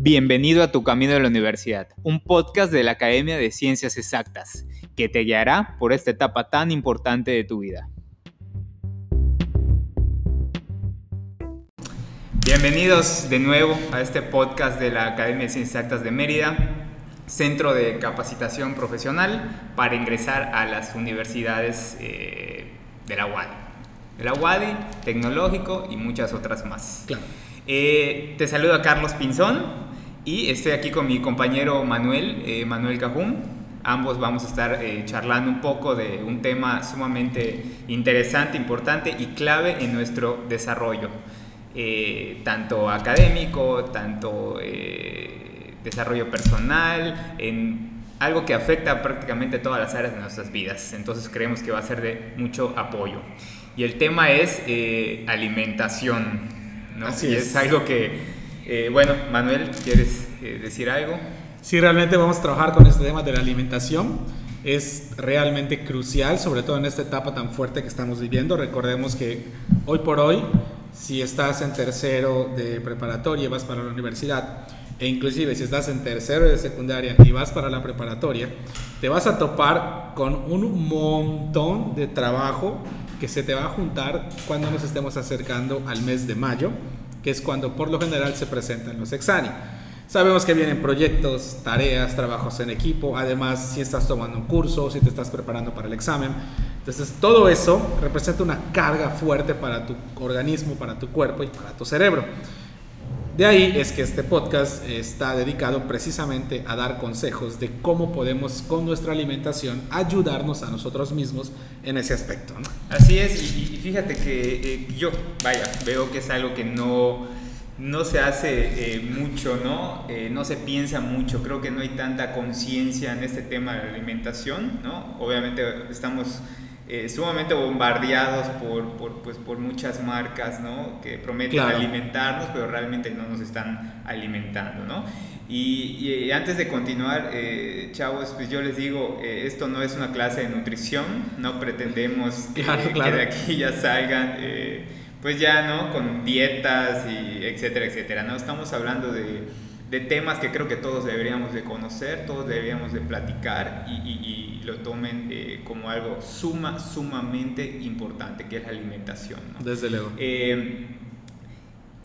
Bienvenido a Tu Camino de la Universidad, un podcast de la Academia de Ciencias Exactas, que te guiará por esta etapa tan importante de tu vida. Bienvenidos de nuevo a este podcast de la Academia de Ciencias Exactas de Mérida, centro de capacitación profesional para ingresar a las universidades eh, de la UADI. De la UADI, tecnológico y muchas otras más. Claro. Eh, te saluda Carlos Pinzón, y estoy aquí con mi compañero Manuel, eh, Manuel Cajún. Ambos vamos a estar eh, charlando un poco de un tema sumamente interesante, importante y clave en nuestro desarrollo, eh, tanto académico, tanto desarrollo personal, en algo que afecta prácticamente todas las áreas de nuestras vidas. Entonces creemos que va a ser de mucho apoyo. Y el tema es alimentación. ¿no? Así y es. es algo que eh, bueno, Manuel, ¿quieres eh, decir algo? Sí, realmente vamos a trabajar con este tema de la alimentación. Es realmente crucial, sobre todo en esta etapa tan fuerte que estamos viviendo. Recordemos que hoy por hoy, si estás en tercero de preparatoria vas para la universidad, e inclusive si estás en tercero de secundaria y vas para la preparatoria, te vas a topar con un montón de trabajo que se te va a juntar cuando nos estemos acercando al mes de mayo que es cuando por lo general se presentan los exámenes. Sabemos que vienen proyectos, tareas, trabajos en equipo, además si estás tomando un curso, si te estás preparando para el examen. Entonces todo eso representa una carga fuerte para tu organismo, para tu cuerpo y para tu cerebro. De ahí es que este podcast está dedicado precisamente a dar consejos de cómo podemos con nuestra alimentación ayudarnos a nosotros mismos en ese aspecto. Así es, y, fíjate que eh, yo, vaya, veo que es algo que no, no se hace eh, mucho, ¿no? Eh, no se piensa mucho, creo que no hay tanta conciencia en este tema de la alimentación, ¿no? Obviamente estamos eh, sumamente bombardeados por, por, pues, por muchas marcas ¿no? que prometen alimentarnos, pero realmente no nos están alimentando. ¿no? Y, antes de continuar, eh, chavos, pues yo les digo, eh, esto no es una clase de nutrición, no pretendemos que, que de aquí ya salgan, pues ya, ¿no? Con dietas y etcétera, etcétera, ¿no? Estamos hablando de de temas que creo que todos deberíamos de conocer, todos deberíamos de platicar y, lo tomen eh, como algo suma, sumamente importante, que es la alimentación. Desde luego. Eh,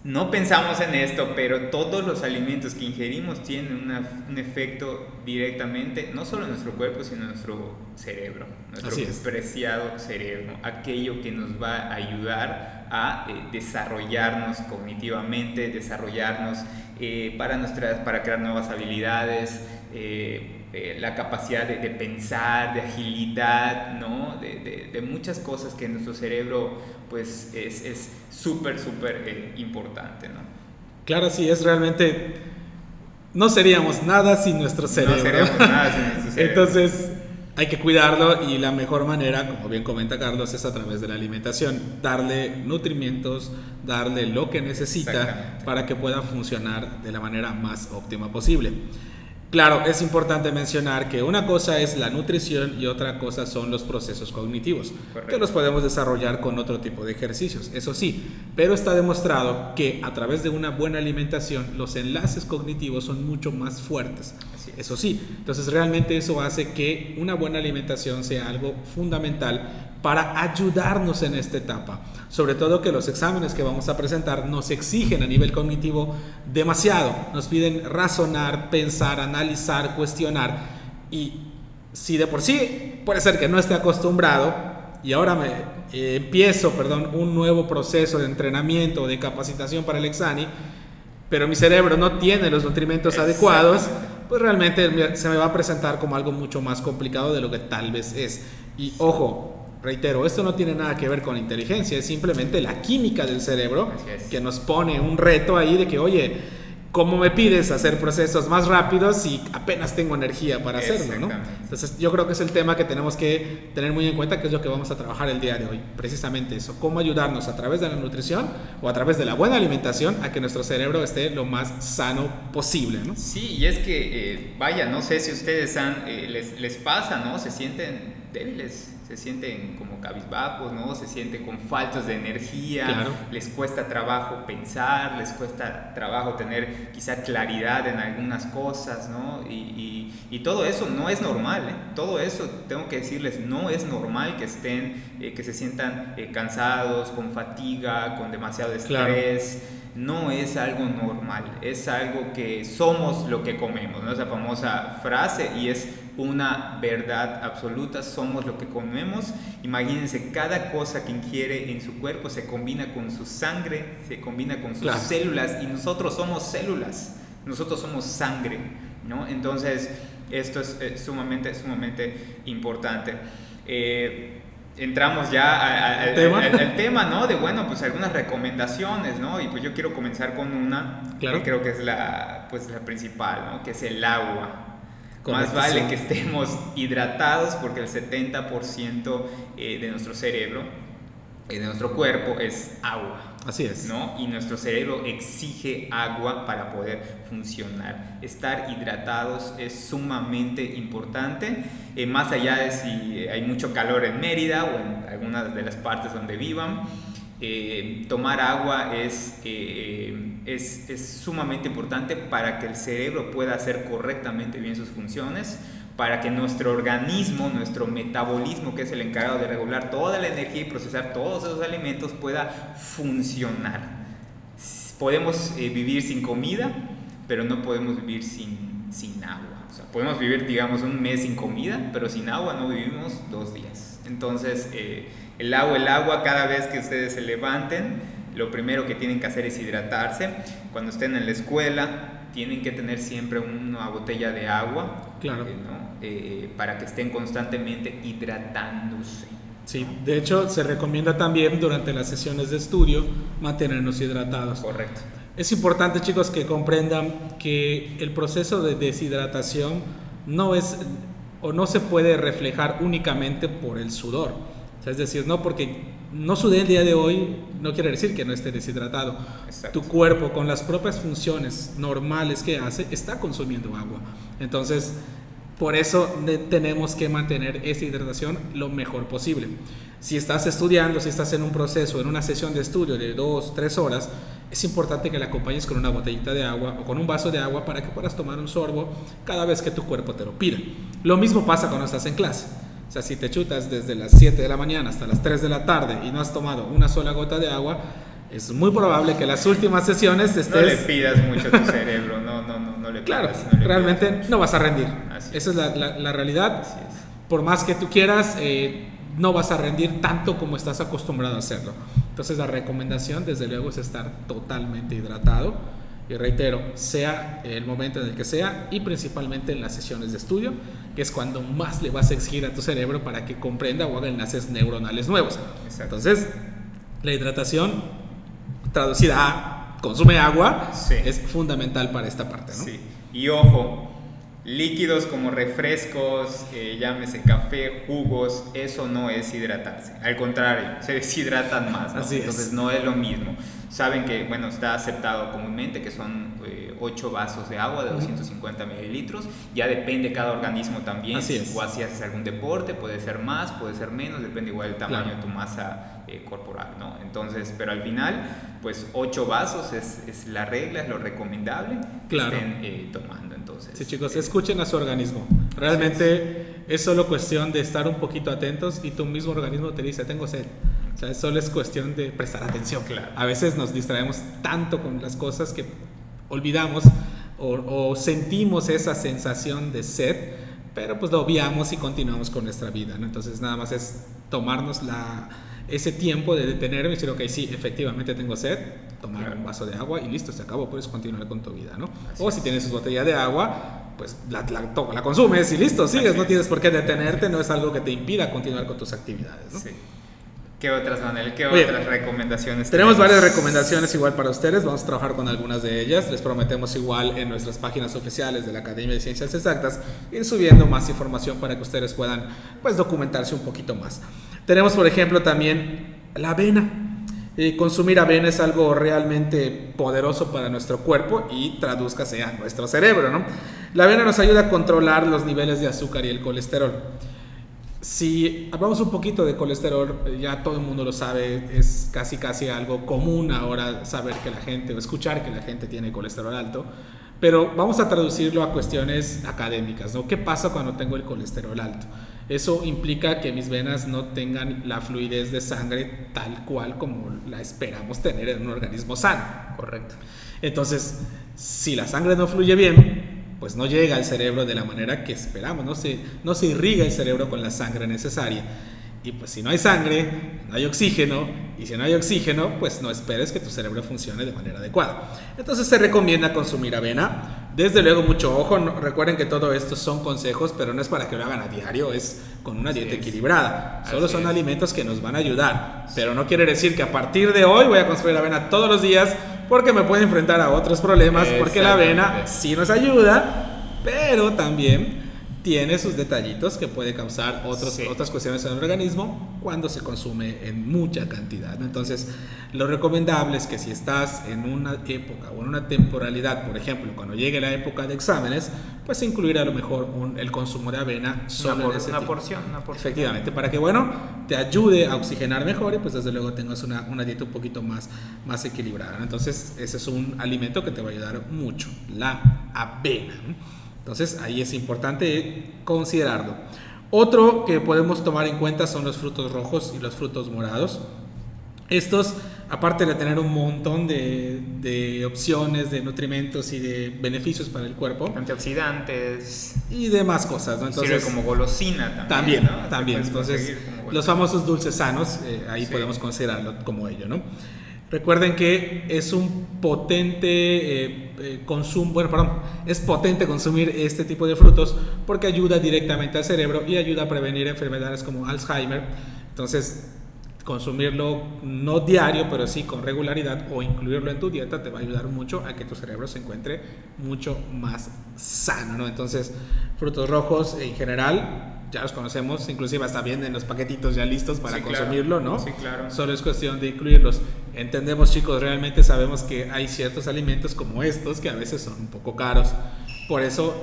no pensamos en esto, pero todos los alimentos que ingerimos tienen un efecto directamente, no solo en nuestro cuerpo, sino en nuestro cerebro, nuestro preciado cerebro, aquello que nos va a ayudar a eh, desarrollarnos cognitivamente, desarrollarnos eh, para, nuestras, para crear nuevas habilidades, eh, eh, la capacidad de, pensar, de agilidad, ¿no? de, de, muchas cosas que nuestro cerebro pues es súper, súper importante. ¿no? Claro, sí, es realmente... No seríamos nada sin nuestro cerebro. No seríamos nada sin nuestro cerebro. Entonces, hay que cuidarlo y la mejor manera, como bien comenta Carlos, es a través de la alimentación. Darle nutrimientos, darle lo que necesita para que pueda funcionar de la manera más óptima posible. Claro, es importante mencionar que una cosa es la nutrición y otra cosa son los procesos cognitivos, que los podemos desarrollar con otro tipo de ejercicios, eso sí, pero está demostrado que a través de una buena alimentación los enlaces cognitivos son mucho más fuertes, eso sí, entonces realmente eso hace que una buena alimentación sea algo fundamental para ayudarnos en esta etapa. Sobre todo que los exámenes que vamos a presentar nos exigen a nivel cognitivo demasiado. Nos piden razonar, pensar, analizar, cuestionar. Y si de por sí puede ser que no esté acostumbrado y ahora me eh, empiezo, perdón, un nuevo proceso de entrenamiento, de capacitación para el examen, pero mi cerebro no tiene los nutrimentos adecuados, pues realmente se me va a presentar como algo mucho más complicado de lo que tal vez es. Y ojo, Reitero, esto no tiene nada que ver con inteligencia, es simplemente la química del cerebro que nos pone un reto ahí de que, oye, ¿cómo me pides hacer procesos más rápidos si apenas tengo energía para hacerlo? ¿no? Entonces yo creo que es el tema que tenemos que tener muy en cuenta, que es lo que vamos a trabajar el día de hoy, precisamente eso, cómo ayudarnos a través de la nutrición o a través de la buena alimentación a que nuestro cerebro esté lo más sano posible. ¿no? Sí, y es que, eh, vaya, no sé si ustedes han, eh, les, les pasa, ¿no? Se sienten débiles se sienten como cabizbajos, ¿no? Se sienten con faltos de energía, les cuesta trabajo pensar, les cuesta trabajo tener quizá claridad en algunas cosas, ¿no? Y, y, todo eso no es normal, ¿eh? Todo eso, tengo que decirles, no es normal que estén, eh, que se sientan eh, cansados, con fatiga, con demasiado estrés no es algo normal, es algo que somos lo que comemos, ¿no? esa famosa frase y es una verdad absoluta, somos lo que comemos. Imagínense, cada cosa que ingiere en su cuerpo se combina con su sangre, se combina con sus células y nosotros somos células, nosotros somos sangre, ¿no? Entonces, esto es sumamente, sumamente importante. Eh, entramos ya al, ¿Tema? ¿no? De, bueno, pues algunas recomendaciones, ¿no? Y pues yo quiero comenzar con una, que creo que es la, pues, la principal, ¿no? Que es el agua. Más vale que estemos hidratados porque el 70% eh, de nuestro cerebro, eh, de nuestro cuerpo, es agua. Así es. ¿no? Y nuestro cerebro exige agua para poder funcionar. Estar hidratados es sumamente importante, eh, más allá de si hay mucho calor en Mérida o en algunas de las partes donde vivan. Eh, tomar agua es, eh, es, es sumamente importante para que el cerebro pueda hacer correctamente bien sus funciones para que nuestro organismo, nuestro metabolismo, que es el encargado de regular toda la energía y procesar todos esos alimentos, pueda funcionar. Podemos eh, vivir sin comida, pero no podemos vivir sin, sin agua. O sea, podemos vivir, digamos, un mes sin comida, pero sin agua no vivimos dos días. Entonces, eh, el agua, el agua, cada vez que ustedes se levanten, lo primero que tienen que hacer es hidratarse. Cuando estén en la escuela, tienen que tener siempre una botella de agua, claro. Eh, eh, para que estén constantemente hidratándose. Sí, de hecho se recomienda también durante las sesiones de estudio mantenernos hidratados. Correcto. Es importante chicos que comprendan que el proceso de deshidratación no es o no se puede reflejar únicamente por el sudor. es decir, no porque no sudé el día de hoy, no quiere decir que no esté deshidratado. Tu cuerpo, con las propias funciones normales que hace, está consumiendo agua. Entonces, por eso tenemos que mantener esa hidratación lo mejor posible. Si estás estudiando, si estás en un proceso, en una sesión de estudio de dos, tres horas, es importante que la acompañes con una botellita de agua o con un vaso de agua para que puedas tomar un sorbo cada vez que tu cuerpo te lo pida. Lo mismo pasa cuando estás en clase o sea, si te chutas desde las 7 de la mañana hasta las 3 de la tarde y no has tomado una sola gota de agua, es muy probable que las últimas sesiones estés... No le pidas mucho a tu cerebro, no, no, no, no le Claro, realmente no vas a rendir. Esa es la, la, realidad. Por más que tú quieras, eh, no vas a rendir tanto como estás acostumbrado a hacerlo. Entonces la recomendación, desde luego, es estar totalmente hidratado y reitero, sea el momento en el que sea y principalmente en las sesiones de estudio, que es cuando más le vas a exigir a tu cerebro para que comprenda o haga enlaces neuronales nuevos. Entonces, la hidratación traducida a consume agua es fundamental para esta parte. ¿no? Sí. Y ojo, líquidos como refrescos, eh, llámese café, jugos, eso no es hidratarse. Al contrario, se deshidratan más. Entonces no es lo mismo saben que, bueno, está aceptado comúnmente que son eh, 8 vasos de agua de 250 mililitros. Ya depende cada organismo también. Así es. O si haces algún deporte, puede ser más, puede ser menos, depende igual del tamaño de tu masa eh, corporal, ¿no? Entonces, pero al final, pues 8 vasos es, es, la regla, es lo recomendable claro. que estén eh, tomando. Entonces, sí, chicos, escuchen a su organismo. Realmente es solo cuestión de estar un poquito atentos y tu mismo organismo te dice, tengo sed. O sea, solo es cuestión de prestar atención. Claro. A veces nos distraemos tanto con las cosas que olvidamos o, sentimos esa sensación de sed, pero pues lo obviamos y continuamos con nuestra vida. ¿no? Entonces nada más es tomarnos la, ese tiempo de detenerme y decir, ok, sí, efectivamente tengo sed, tomar un vaso de agua y listo, se acabó, puedes continuar con tu vida. ¿no? o si tienes tu botella de agua, pues la, la, la consumes y listo, sigues, no tienes por qué detenerte, no es algo que te impida continuar con tus actividades. ¿no? Sí. ¿Qué otras, Manuel? ¿Qué otras recomendaciones? Tenemos, varias recomendaciones igual para ustedes. Vamos a trabajar con algunas de ellas. Les prometemos igual en nuestras páginas oficiales de la Academia de Ciencias Exactas ir subiendo más información para que ustedes puedan pues documentarse un poquito más. Tenemos, por ejemplo, también la avena. Eh, consumir avena es algo realmente poderoso para nuestro cuerpo y tradúzcase a nuestro cerebro, ¿no? La avena nos ayuda a controlar los niveles de azúcar y el colesterol si hablamos un poquito de colesterol, ya todo el mundo lo sabe, es casi casi algo común ahora saber que la gente o escuchar que la gente tiene colesterol alto, pero vamos a traducirlo a cuestiones académicas, ¿no? ¿Qué pasa cuando tengo el colesterol alto? Eso implica que mis venas no tengan la fluidez de sangre tal cual como la esperamos tener en un organismo sano. Correcto. Entonces, si la sangre no fluye bien, pues no llega al cerebro de la manera que esperamos, no se, no se irriga el cerebro con la sangre necesaria. Y pues si no hay sangre, no hay oxígeno, y si no hay oxígeno, pues no esperes que tu cerebro funcione de manera adecuada. Entonces se recomienda consumir avena. Desde luego mucho ojo, recuerden que todo esto son consejos, pero no es para que lo hagan a diario, es con una dieta equilibrada. Solo son alimentos que nos van a ayudar, pero no quiere decir que a partir de hoy voy a consumir avena todos los días porque me puede enfrentar a otros problemas, porque la avena sí nos ayuda, pero también tiene sus detallitos que puede causar otros, otras cuestiones en el organismo cuando se consume en mucha cantidad. Entonces, lo recomendable es que si estás en una época o en una temporalidad, por ejemplo, cuando llegue la época de exámenes, pues incluir a lo mejor el consumo de avena solo una, una, porción, una, porción, Efectivamente, para que, bueno, te ayude a oxigenar mejor y pues desde luego tengas una, una dieta un poquito más, más equilibrada. Entonces, ese es un alimento que te va a ayudar mucho, la avena. Entonces ahí es importante considerarlo. Otro que podemos tomar en cuenta son los frutos rojos y los frutos morados. Estos, aparte de tener un montón de, opciones de nutrimentos y de beneficios para el cuerpo, antioxidantes y demás cosas, ¿no? Entonces, como golosina también. También, también. Entonces, los famosos dulces sanos, eh, ahí podemos considerarlo como ello, ¿no? Recuerden que es un potente eh, eh, perdón, es potente consumir este tipo de frutos porque ayuda directamente al cerebro y ayuda a prevenir enfermedades como Alzheimer. Entonces, consumirlo no diario, pero sí con regularidad o incluirlo en tu dieta te va a ayudar mucho a que tu cerebro se encuentre mucho más sano, ¿no? Entonces, frutos rojos en general ya los conocemos, inclusive hasta vienen los paquetitos ya listos para consumirlo, ¿no? Sí, claro. Solo es cuestión de incluirlos. Entendemos, chicos, realmente sabemos que hay ciertos alimentos como estos que a veces son un poco caros. Por eso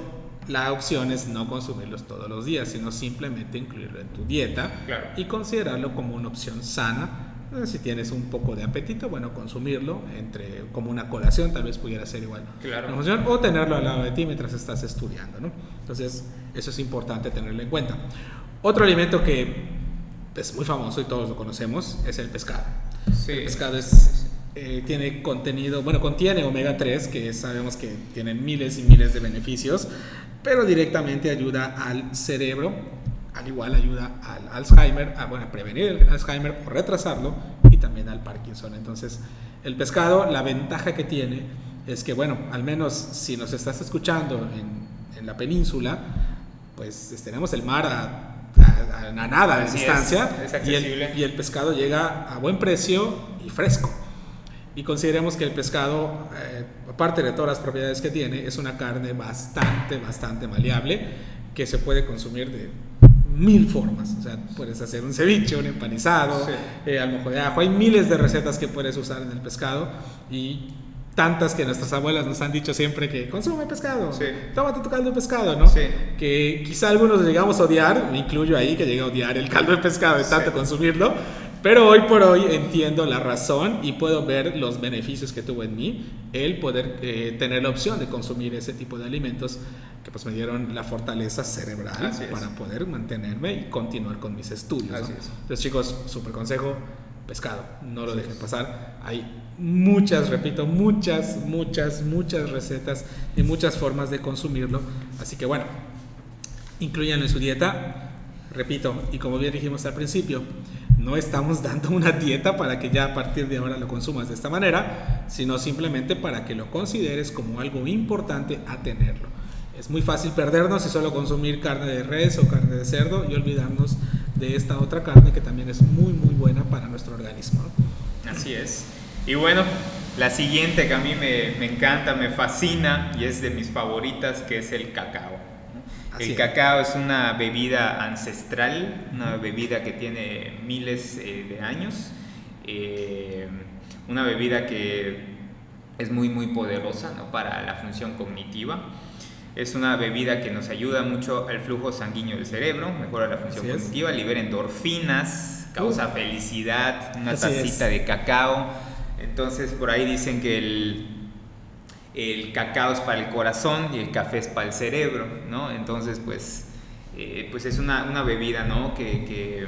la opción es no consumirlos todos los días, sino simplemente incluirlo en tu dieta y considerarlo como una opción sana si tienes un poco de apetito, bueno, consumirlo entre como una colación, tal vez pudiera ser igual. Claro. o tenerlo al lado de ti mientras estás estudiando, ¿no? Entonces, eso es importante tenerlo en cuenta. Otro alimento que es muy famoso y todos lo conocemos es el pescado. Sí. El pescado es, eh, tiene contenido, bueno, contiene omega 3, que sabemos que tiene miles y miles de beneficios, pero directamente ayuda al cerebro al igual ayuda al Alzheimer, a, bueno, prevenir el Alzheimer o retrasarlo y también al Parkinson. Entonces, el pescado, la ventaja que tiene es que, bueno, al menos si nos estás escuchando en, la península, pues tenemos el mar a, nada de distancia y, el, pescado llega a buen precio y fresco. Y consideremos que el pescado, eh, aparte de todas las propiedades que tiene, es una carne bastante, bastante maleable que se puede consumir de mil formas. O sea, puedes hacer un ceviche, un empanizado, eh, al mojo de ajo. Hay miles de recetas que puedes usar en el pescado y tantas que nuestras abuelas nos han dicho siempre que consume pescado, sí. tómate tu caldo de pescado, ¿no? Que quizá algunos llegamos a odiar, me incluyo ahí que llegué a odiar el caldo de pescado de tanto consumirlo, pero hoy por hoy entiendo la razón y puedo ver los beneficios que tuvo en mí el poder eh, tener la opción de consumir ese tipo de alimentos que pues me dieron la fortaleza cerebral para poder mantenerme y continuar con mis estudios. Entonces chicos, súper consejo, pescado, no lo dejen pasar. Hay muchas, repito, muchas, muchas, muchas recetas y muchas formas de consumirlo. Así que bueno, incluyan en su dieta. Repito, y como bien dijimos al principio, no estamos dando una dieta para que ya a partir de ahora lo consumas de esta manera, sino simplemente para que lo consideres como algo importante a tenerlo. Es muy fácil perdernos y solo consumir carne de res o carne de cerdo y olvidarnos de esta otra carne que también es muy muy buena para nuestro organismo. Así es. Y bueno, la siguiente que a mí me, me encanta, me fascina y es de mis favoritas, que es el cacao el cacao es una bebida ancestral, una bebida que tiene miles eh, de años, eh, una bebida que es muy muy poderosa para la función cognitiva. Es una bebida que nos ayuda mucho al flujo sanguíneo del cerebro, mejora la función cognitiva, libera endorfinas, causa felicidad, una tacita de cacao. Entonces por ahí dicen que el, el cacao es para el corazón y el café es para el cerebro, ¿no? Entonces pues, eh, pues es una, una bebida, ¿no? que, que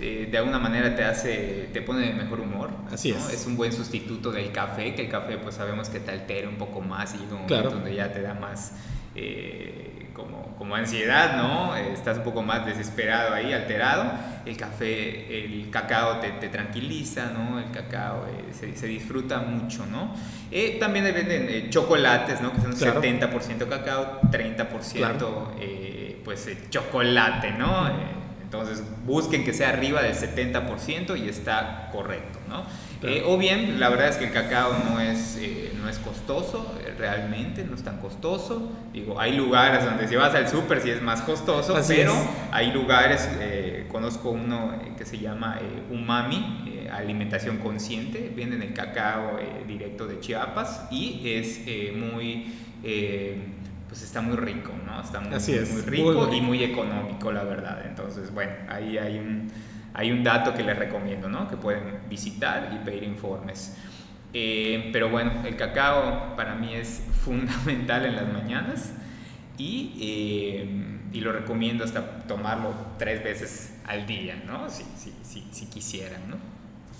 eh, de alguna manera te hace, te pone de mejor humor. Así es. Es un buen sustituto del café, que el café pues sabemos que te altera un poco más y un donde ya te da más eh, como, como, ansiedad, ¿no? Eh, estás un poco más desesperado ahí, alterado. El café, el cacao te, te tranquiliza, ¿no? El cacao se, se, disfruta mucho, ¿no? también venden chocolates, ¿no? Que son 70% cacao, 30% pues chocolate, ¿no? Entonces busquen que sea arriba del 70% y está correcto, ¿no? Eh, o bien, la verdad es que el cacao no es, eh, no es costoso, eh, realmente no es tan costoso. Digo, hay lugares donde si vas al súper sí es más costoso, pero hay lugares, conozco uno que se llama Umami, alimentación consciente, venden el cacao directo de Chiapas y es muy pues está muy rico, ¿no? Está muy, muy rico y muy económico, la verdad. Entonces, bueno, ahí hay un, hay un dato que les recomiendo, ¿no? Que pueden visitar y pedir informes. Eh, pero bueno, el cacao para mí es fundamental en las mañanas y, eh, y, lo recomiendo hasta tomarlo tres veces al día, ¿no? Si, si, si, si quisieran, ¿no?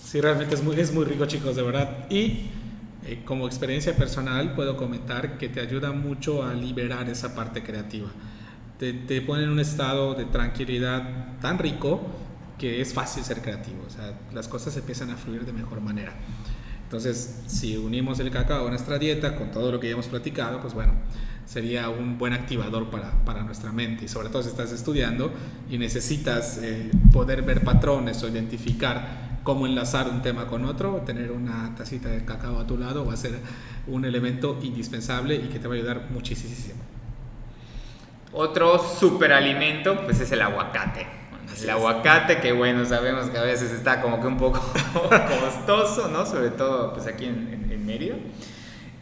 Sí, realmente es muy, es muy rico, chicos, de verdad. Y eh, como experiencia personal puedo comentar que te ayuda mucho a liberar esa parte creativa. Te, te pone en un estado de tranquilidad tan rico que es fácil ser creativo, o sea, las cosas empiezan a fluir de mejor manera. Entonces, si unimos el cacao a nuestra dieta con todo lo que ya hemos platicado, pues bueno, sería un buen activador para, para nuestra mente. Y sobre todo si estás estudiando y necesitas eh, poder ver patrones o identificar cómo enlazar un tema con otro, tener una tacita de cacao a tu lado va a ser un elemento indispensable y que te va a ayudar muchísimo. Otro superalimento pues es el aguacate. el aguacate que bueno, sabemos que a veces está como que un poco costoso, ¿no? Sobre todo pues aquí en, en, en Mérida.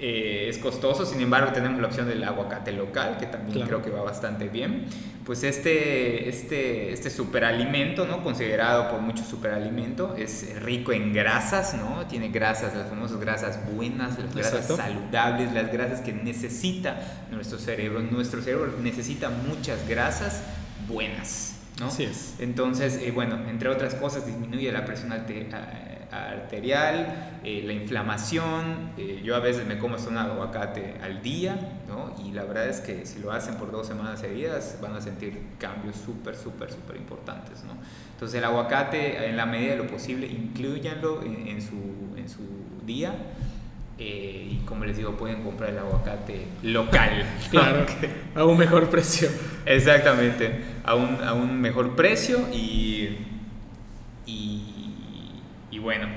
Eh, es costoso, sin embargo tenemos la opción del aguacate local, que también creo que va bastante bien. Pues este, este, este superalimento, ¿no? considerado por muchos superalimento, es rico en grasas, ¿no? tiene grasas, las famosas grasas buenas, las grasas saludables, las grasas que necesita nuestro cerebro. Nuestro cerebro necesita muchas grasas buenas. ¿no? Así es. Entonces, eh, bueno, entre otras cosas, disminuye la presión arterial, eh, la inflamación. Eh, yo a veces me como hasta un aguacate al día, ¿no? Y la verdad es que si lo hacen por dos semanas seguidas, van a sentir cambios súper, súper, súper importantes, ¿no? Entonces el aguacate, en la medida de lo posible, incluyanlo en, su, en su día. Eh, y como les digo, pueden comprar el aguacate local. claro, a un mejor precio. Exactamente, a un, a un mejor precio y, y y bueno,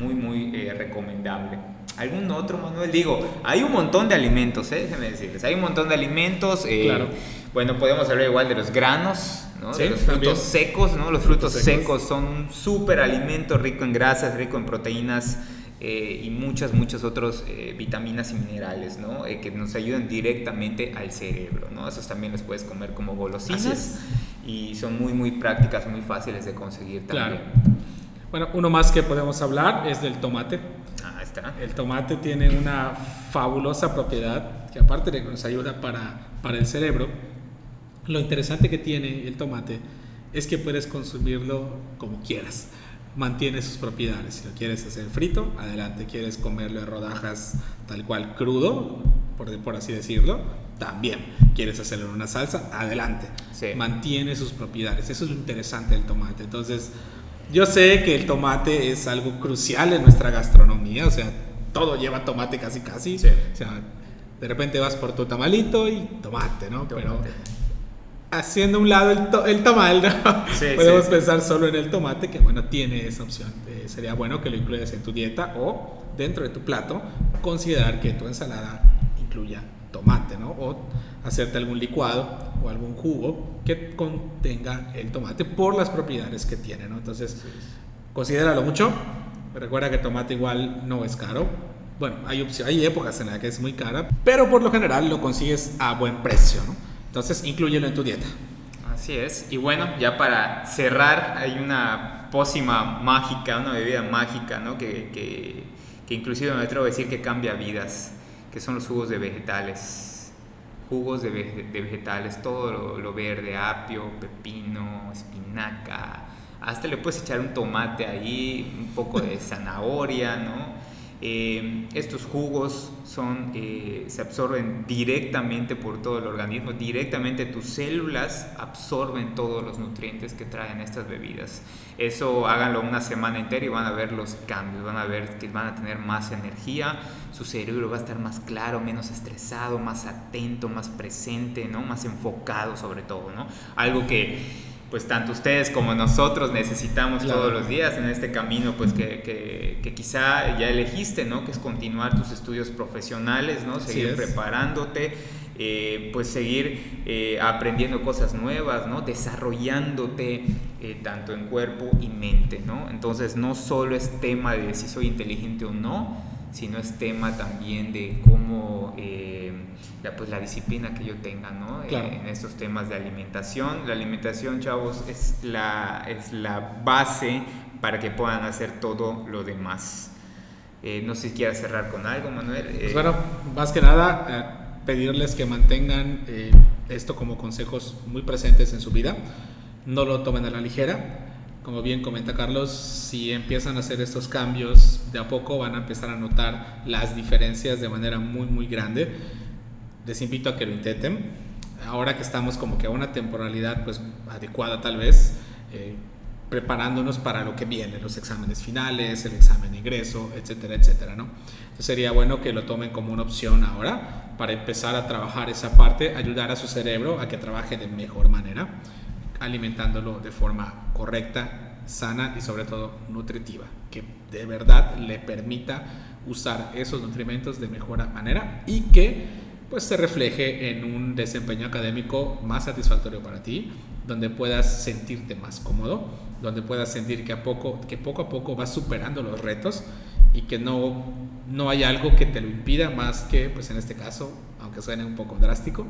muy, muy eh, recomendable. ¿Algún otro, Manuel? Digo, hay un montón de alimentos, ¿eh? déjenme decirles. Hay un montón de alimentos. Eh, claro. Bueno, podemos hablar igual de los granos, ¿no? de los frutos secos, ¿no? Los frutos, secos. son un súper alimento rico en grasas, rico en proteínas. y muchas, muchas otras vitaminas y minerales, ¿no? que nos ayudan directamente al cerebro, ¿no? Esos también los puedes comer como golosinas y son muy, muy prácticas, muy fáciles de conseguir también. Claro. Bueno, uno más que podemos hablar es del tomate. Ah, está. El tomate tiene una fabulosa propiedad que aparte de que nos ayuda para, para el cerebro, lo interesante que tiene el tomate es que puedes consumirlo como quieras. Mantiene sus propiedades. Si lo quieres hacer frito, adelante. Quieres comerlo en rodajas tal cual crudo, por, por así decirlo, también. Quieres hacerlo en una salsa, adelante. Mantiene sus propiedades. Eso es lo interesante del tomate. Entonces, yo sé que el tomate es algo crucial en nuestra gastronomía, o sea, todo lleva tomate casi casi. O sea, de repente vas por tu tamalito y tomate, ¿no? Pero haciendo un lado el, el tamal, ¿no? Podemos pensar solo en el tomate, que bueno, tiene esa opción. Eh, sería bueno que lo incluyas en tu dieta o dentro de tu plato, considerar que tu ensalada incluya tomate, ¿no? O hacerte algún licuado o algún jugo que contenga el tomate por las propiedades que tiene, ¿no? Entonces, considéralo mucho. Recuerda que tomate igual no es caro. Bueno, hay, hay épocas en las que es muy cara, pero por lo general lo consigues a buen precio, ¿no? Entonces, incluyelo en tu dieta. Así es. Y bueno, ya para cerrar, hay una pócima mágica, una bebida mágica, ¿no? Que, que, que inclusive me atrevo a decir que cambia vidas, que son los jugos de vegetales. Jugos de, de vegetales, todo lo, lo, verde, apio, pepino, espinaca. Hasta le puedes echar un tomate ahí, un poco de zanahoria, ¿no? Eh, estos jugos son, eh, se absorben directamente por todo el organismo, directamente tus células absorben todos los nutrientes que traen estas bebidas. Eso háganlo una semana entera y van a ver los cambios, van a ver que van a tener más energía, su cerebro va a estar más claro, menos estresado, más atento, más presente, ¿no? más enfocado sobre todo. ¿no? Algo que pues tanto ustedes como nosotros necesitamos todos los días en este camino pues que, que, quizá ya elegiste, ¿no? Que es continuar tus estudios profesionales, ¿no? Seguir preparándote, eh, pues seguir eh, aprendiendo cosas nuevas, ¿no? Desarrollándote eh, tanto en cuerpo y mente, ¿no? Entonces no solo es tema de si soy inteligente o no, sino es tema también de cómo la, pues, la disciplina que yo tenga ¿no? Eh, en estos temas de alimentación. La alimentación, chavos, es la, es la base para que puedan hacer todo lo demás. Eh, no sé si quieras cerrar con algo, Manuel. Pues bueno, más que nada, pedirles que mantengan esto como consejos muy presentes en su vida. No lo tomen a la ligera como bien comenta Carlos, si empiezan a hacer estos cambios de a poco van a empezar a notar las diferencias de manera muy muy grande. Les invito a que lo intenten. Ahora que estamos como que a una temporalidad pues adecuada tal vez, eh, preparándonos para lo que viene, los exámenes finales, el examen de ingreso, etcétera, etcétera, ¿no? Entonces sería bueno que lo tomen como una opción ahora para empezar a trabajar esa parte, ayudar a su cerebro a que trabaje de mejor manera alimentándolo de forma correcta, sana y sobre todo nutritiva, que de verdad le permita usar esos nutrimentos de mejor manera y que pues se refleje en un desempeño académico más satisfactorio para ti, donde puedas sentirte más cómodo, donde puedas sentir que a poco, que poco a poco vas superando los retos y que no, no hay algo que te lo impida más que, pues en este caso, aunque suene un poco drástico,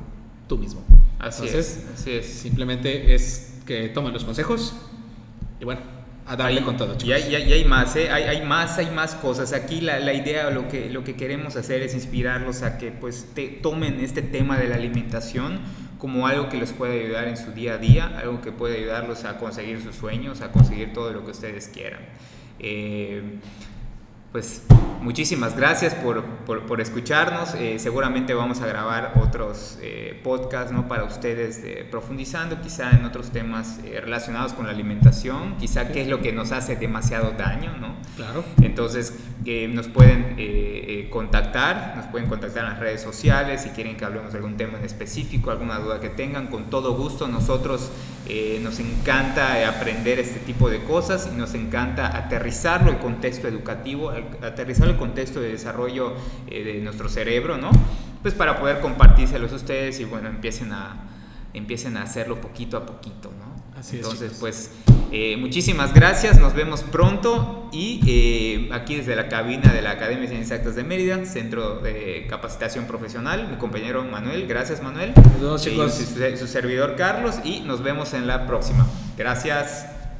tú mismo. Así es, así es. Simplemente es que tomen los consejos y bueno, a darle con todo, chicos. Y hay, hay, más, ¿eh? hay, hay, más, hay más cosas. Aquí la, la, idea, lo que, lo que queremos hacer es inspirarlos a que pues te, tomen este tema de la alimentación como algo que les puede ayudar en su día a día, algo que puede ayudarlos a conseguir sus sueños, a conseguir todo lo que ustedes quieran. Eh, pues muchísimas gracias por, por, escucharnos. Eh, seguramente vamos a grabar otros eh, podcasts ¿no? para ustedes, profundizando quizá en otros temas eh, relacionados con la alimentación, quizá qué es lo que nos hace demasiado daño. ¿no? Claro. Entonces nos pueden contactar, nos pueden contactar en las redes sociales si quieren que hablemos de algún tema en específico, alguna duda que tengan, con todo gusto nosotros nos encanta aprender este tipo de cosas y nos encanta aterrizarlo el contexto educativo, aterrizar el contexto de desarrollo eh, de nuestro cerebro, ¿no? Pues para poder compartírselos a ustedes y bueno, empiecen a, empiecen a hacerlo poquito a poquito, ¿no? Así Entonces, pues eh, muchísimas gracias, nos vemos pronto y eh, aquí desde la cabina de la Academia de Ciencias Exactas de Mérida, Centro de Capacitación Profesional, mi compañero Manuel, gracias Manuel, chicos. su servidor Carlos y nos vemos en la próxima. Gracias.